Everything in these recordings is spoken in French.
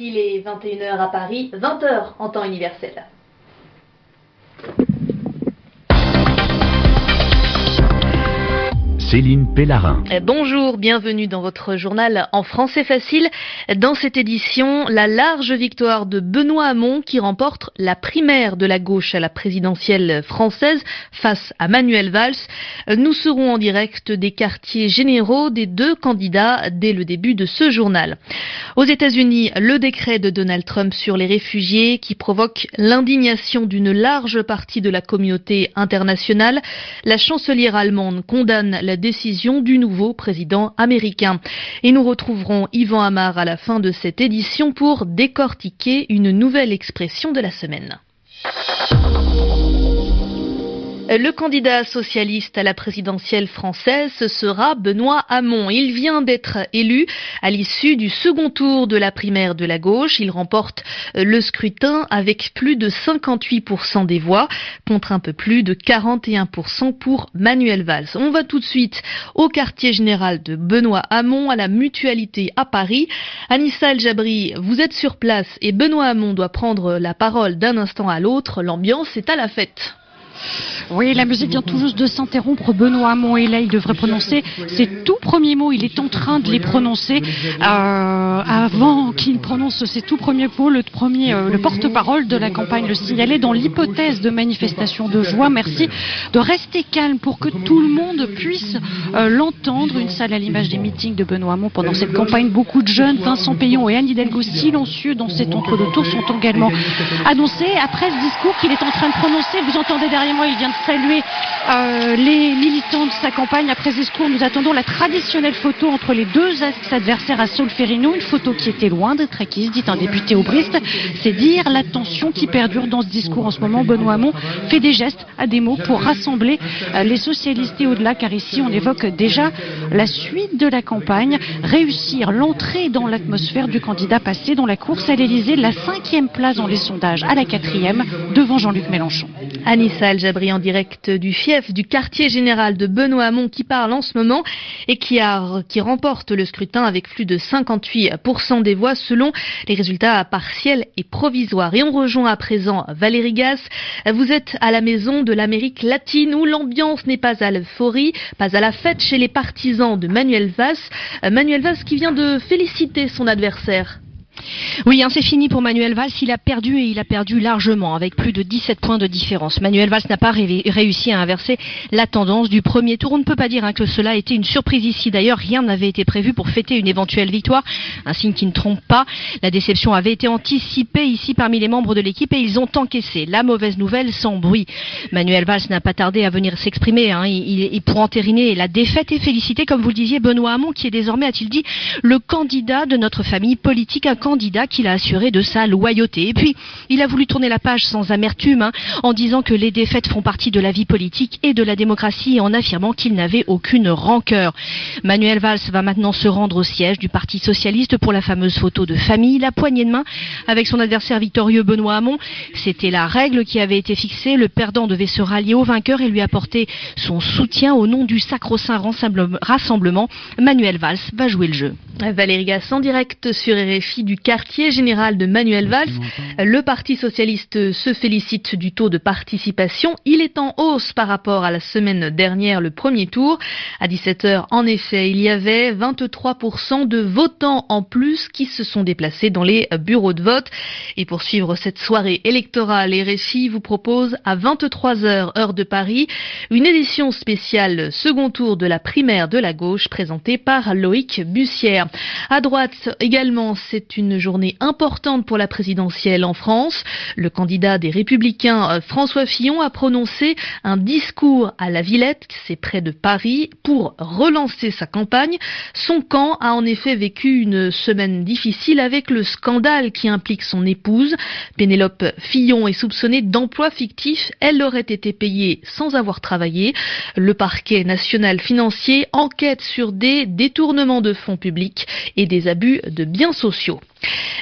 Voici les 21h à Paris, 20h en temps universel. Céline Pellarin. Euh, bonjour, bienvenue dans votre journal en français facile. Dans cette édition, la large victoire de Benoît Hamon qui remporte la primaire de la gauche à la présidentielle française face à Manuel Valls. Nous serons en direct des quartiers généraux des deux candidats dès le début de ce journal. Aux États-Unis, le décret de Donald Trump sur les réfugiés qui provoque l'indignation d'une large partie de la communauté internationale. La chancelière allemande condamne la décision du nouveau président américain. Et nous retrouverons Yvan Amar à la fin de cette édition pour décortiquer une nouvelle expression de la semaine. Le candidat socialiste à la présidentielle française sera Benoît Hamon. Il vient d'être élu à l'issue du second tour de la primaire de la gauche. Il remporte le scrutin avec plus de 58% des voix contre un peu plus de 41% pour Manuel Valls. On va tout de suite au quartier général de Benoît Hamon à la mutualité à Paris. Anissa El Jabri, vous êtes sur place et Benoît Hamon doit prendre la parole d'un instant à l'autre. L'ambiance est à la fête. Oui, la musique vient tout juste de s'interrompre. Benoît Hamon est là, il devrait prononcer ses tout premiers mots. Il est en train de les prononcer euh, avant qu'il prononce ses tout premiers mots. Le premier, euh, le porte-parole de la campagne le signalait dans l'hypothèse de manifestation de joie. Merci de rester calme pour que tout le monde puisse euh, l'entendre. Une salle à l'image des meetings de Benoît Hamon pendant cette campagne. Beaucoup de jeunes, Vincent Payon et Anne Hidalgo, silencieux dans cet entre-deux tours, sont également annoncés. Après ce discours qu'il est en train de prononcer, vous entendez derrière il vient de saluer euh, les militants de sa campagne. Après ce discours, nous attendons la traditionnelle photo entre les deux adversaires à Solferino, une photo qui était loin d'être acquise, dit un député aubriste. C'est dire la tension qui perdure dans ce discours en ce moment. Benoît Hamon fait des gestes à des mots pour rassembler euh, les socialistes et au-delà, car ici on évoque déjà la suite de la campagne, réussir l'entrée dans l'atmosphère du candidat passé dans la course à l'Elysée, la cinquième place dans les sondages à la quatrième, devant Jean-Luc Mélenchon. Anissa Jabri en direct du fief du quartier général de Benoît Hamon qui parle en ce moment et qui, a, qui remporte le scrutin avec plus de 58% des voix selon les résultats partiels et provisoires. Et on rejoint à présent Valérie Gass. Vous êtes à la maison de l'Amérique latine où l'ambiance n'est pas à l'euphorie, pas à la fête chez les partisans de Manuel Valls. Manuel Valls qui vient de féliciter son adversaire. Oui, hein, c'est fini pour Manuel Valls. Il a perdu et il a perdu largement, avec plus de 17 points de différence. Manuel Valls n'a pas réussi à inverser la tendance du premier tour. On ne peut pas dire hein, que cela a été une surprise ici. D'ailleurs, rien n'avait été prévu pour fêter une éventuelle victoire. Un signe qui ne trompe pas. La déception avait été anticipée ici parmi les membres de l'équipe et ils ont encaissé la mauvaise nouvelle sans bruit. Manuel Valls n'a pas tardé à venir s'exprimer. Hein. Pour entériner la défaite et féliciter, comme vous le disiez, Benoît Hamon, qui est désormais, a-t-il dit, le candidat de notre famille politique, candidat qu'il a assuré de sa loyauté. Et puis, il a voulu tourner la page sans amertume, hein, en disant que les défaites font partie de la vie politique et de la démocratie, et en affirmant qu'il n'avait aucune rancœur. Manuel Valls va maintenant se rendre au siège du Parti socialiste pour la fameuse photo de famille, la poignée de main avec son adversaire victorieux Benoît Hamon. C'était la règle qui avait été fixée. Le perdant devait se rallier au vainqueur et lui apporter son soutien au nom du sacro-saint rassemblement. Manuel Valls va jouer le jeu. Valérie Gass en direct sur RFI du quartier général de Manuel Valls. Le Parti socialiste se félicite du taux de participation. Il est en hausse par rapport à la semaine dernière, le premier tour. À 17h, en effet, il y avait 23% de votants en plus qui se sont déplacés dans les bureaux de vote. Et pour suivre cette soirée électorale, RFI vous propose à 23h, heure de Paris, une édition spéciale second tour de la primaire de la gauche présentée par Loïc Bussière. À droite également, c'est une journée importante pour la présidentielle en France. Le candidat des Républicains, euh, François Fillon, a prononcé un discours à la Villette, c'est près de Paris, pour relancer sa campagne. Son camp a en effet vécu une semaine difficile avec le scandale qui implique son épouse. Pénélope Fillon est soupçonnée d'emploi fictif. Elle aurait été payée sans avoir travaillé. Le parquet national financier enquête sur des détournements de fonds publics et des abus de biens sociaux.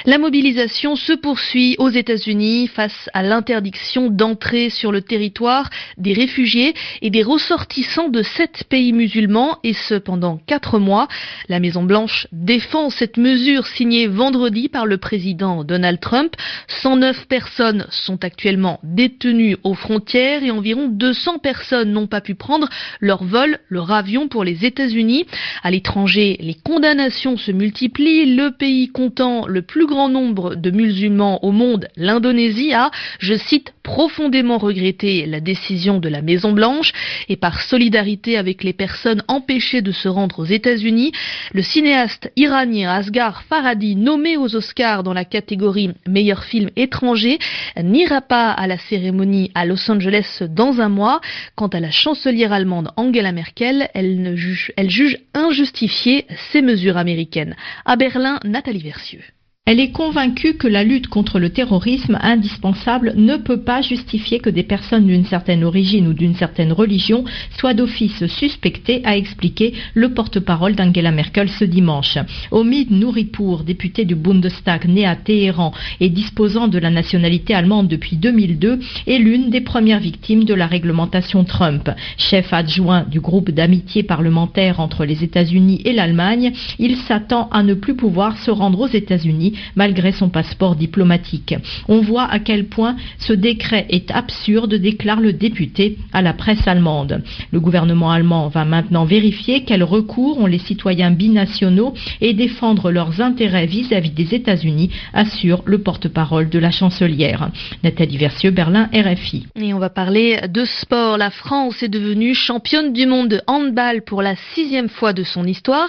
La mobilisation se poursuit aux États-Unis face à l'interdiction d'entrer sur le territoire des réfugiés et des ressortissants de sept pays musulmans et ce pendant quatre mois. La Maison-Blanche défend cette mesure signée vendredi par le président Donald Trump. 109 personnes sont actuellement détenues aux frontières et environ 200 personnes n'ont pas pu prendre leur vol, leur avion pour les États-Unis. À l'étranger, les condamnations se multiplient. Le pays comptant le plus grand nombre de musulmans au monde, l'Indonésie a, je cite, profondément regretté la décision de la Maison Blanche et par solidarité avec les personnes empêchées de se rendre aux États-Unis, le cinéaste iranien Asghar Farhadi, nommé aux Oscars dans la catégorie meilleur film étranger, n'ira pas à la cérémonie à Los Angeles dans un mois. Quant à la chancelière allemande Angela Merkel, elle, juge, elle juge injustifiées ces mesures américaines. À Berlin, Nathalie Versieux. Elle est convaincue que la lutte contre le terrorisme indispensable ne peut pas justifier que des personnes d'une certaine origine ou d'une certaine religion soient d'office suspectées, a expliqué le porte-parole d'Angela Merkel ce dimanche. Omid Nouripour, député du Bundestag né à Téhéran et disposant de la nationalité allemande depuis 2002, est l'une des premières victimes de la réglementation Trump. Chef adjoint du groupe d'amitié parlementaire entre les États-Unis et l'Allemagne, il s'attend à ne plus pouvoir se rendre aux États-Unis malgré son passeport diplomatique. On voit à quel point ce décret est absurde, déclare le député à la presse allemande. Le gouvernement allemand va maintenant vérifier quels recours ont les citoyens binationaux et défendre leurs intérêts vis-à-vis des États-Unis, assure le porte-parole de la chancelière. Nathalie Versieux, Berlin, RFI. Et on va parler de sport. La France est devenue championne du monde de handball pour la sixième fois de son histoire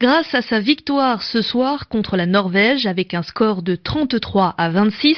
grâce à sa victoire ce soir contre la Norvège avec un score de 33 à 26.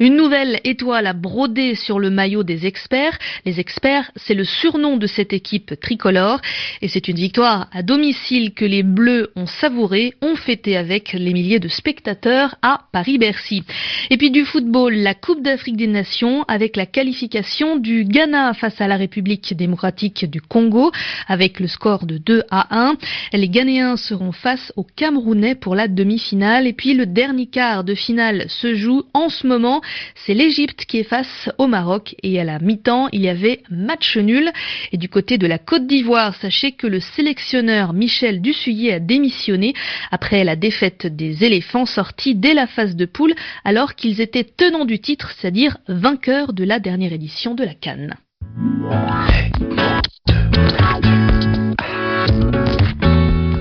Une nouvelle étoile a brodé sur le maillot des experts. Les experts, c'est le surnom de cette équipe tricolore. Et c'est une victoire à domicile que les Bleus ont savouré, ont fêté avec les milliers de spectateurs à Paris-Bercy. Et puis du football, la Coupe d'Afrique des Nations avec la qualification du Ghana face à la République démocratique du Congo avec le score de 2 à 1. Les Ghanéens seront face aux Camerounais pour la demi-finale et puis le dernier dernier quart de finale se joue en ce moment. C'est l'Égypte qui est face au Maroc et à la mi-temps, il y avait match nul. Et du côté de la Côte d'Ivoire, sachez que le sélectionneur Michel Dussuyer a démissionné après la défaite des éléphants sortis dès la phase de poule alors qu'ils étaient tenants du titre, c'est-à-dire vainqueurs de la dernière édition de la Cannes.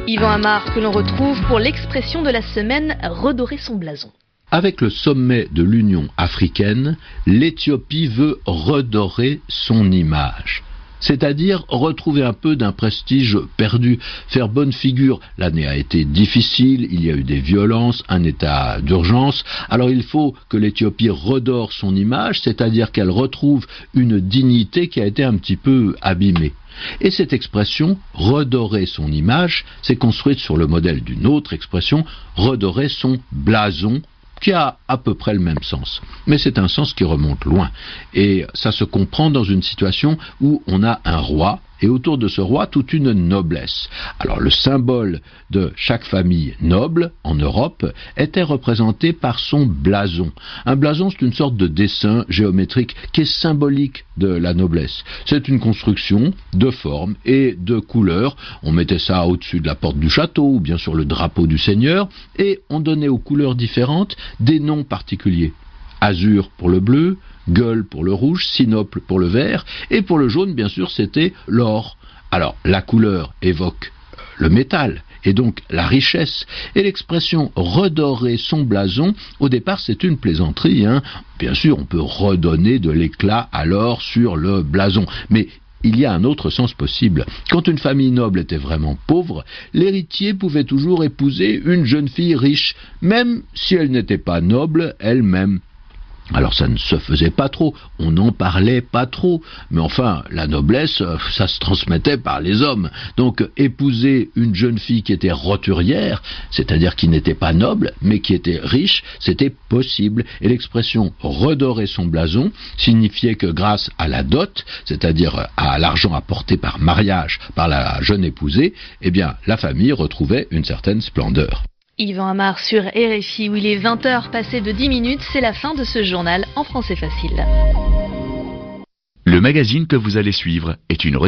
Yvan Amar que l'on retrouve pour l'expression de la semaine redorer son blason. Avec le sommet de l'Union africaine, l'Éthiopie veut redorer son image c'est-à-dire retrouver un peu d'un prestige perdu, faire bonne figure. L'année a été difficile, il y a eu des violences, un état d'urgence, alors il faut que l'Éthiopie redore son image, c'est-à-dire qu'elle retrouve une dignité qui a été un petit peu abîmée. Et cette expression, redorer son image, s'est construite sur le modèle d'une autre expression, redorer son blason qui a à peu près le même sens. Mais c'est un sens qui remonte loin. Et ça se comprend dans une situation où on a un roi et autour de ce roi toute une noblesse. Alors le symbole de chaque famille noble en Europe était représenté par son blason. Un blason, c'est une sorte de dessin géométrique qui est symbolique de la noblesse. C'est une construction de forme et de couleurs. On mettait ça au-dessus de la porte du château ou bien sur le drapeau du seigneur et on donnait aux couleurs différentes des noms particuliers. Azur pour le bleu, gueule pour le rouge, sinople pour le vert, et pour le jaune, bien sûr, c'était l'or. Alors, la couleur évoque le métal, et donc la richesse. Et l'expression redorer son blason, au départ c'est une plaisanterie. Hein. Bien sûr, on peut redonner de l'éclat alors sur le blason, mais il y a un autre sens possible. Quand une famille noble était vraiment pauvre, l'héritier pouvait toujours épouser une jeune fille riche, même si elle n'était pas noble elle-même. Alors ça ne se faisait pas trop, on n'en parlait pas trop, mais enfin la noblesse, euh, ça se transmettait par les hommes. Donc épouser une jeune fille qui était roturière, c'est-à-dire qui n'était pas noble, mais qui était riche, c'était possible. Et l'expression redorer son blason signifiait que grâce à la dot, c'est-à-dire à l'argent apporté par mariage par la jeune épousée, eh bien la famille retrouvait une certaine splendeur. Yvan Amar sur RFI où il est 20h passé de 10 minutes, c'est la fin de ce journal en français facile. Le magazine que vous allez suivre est une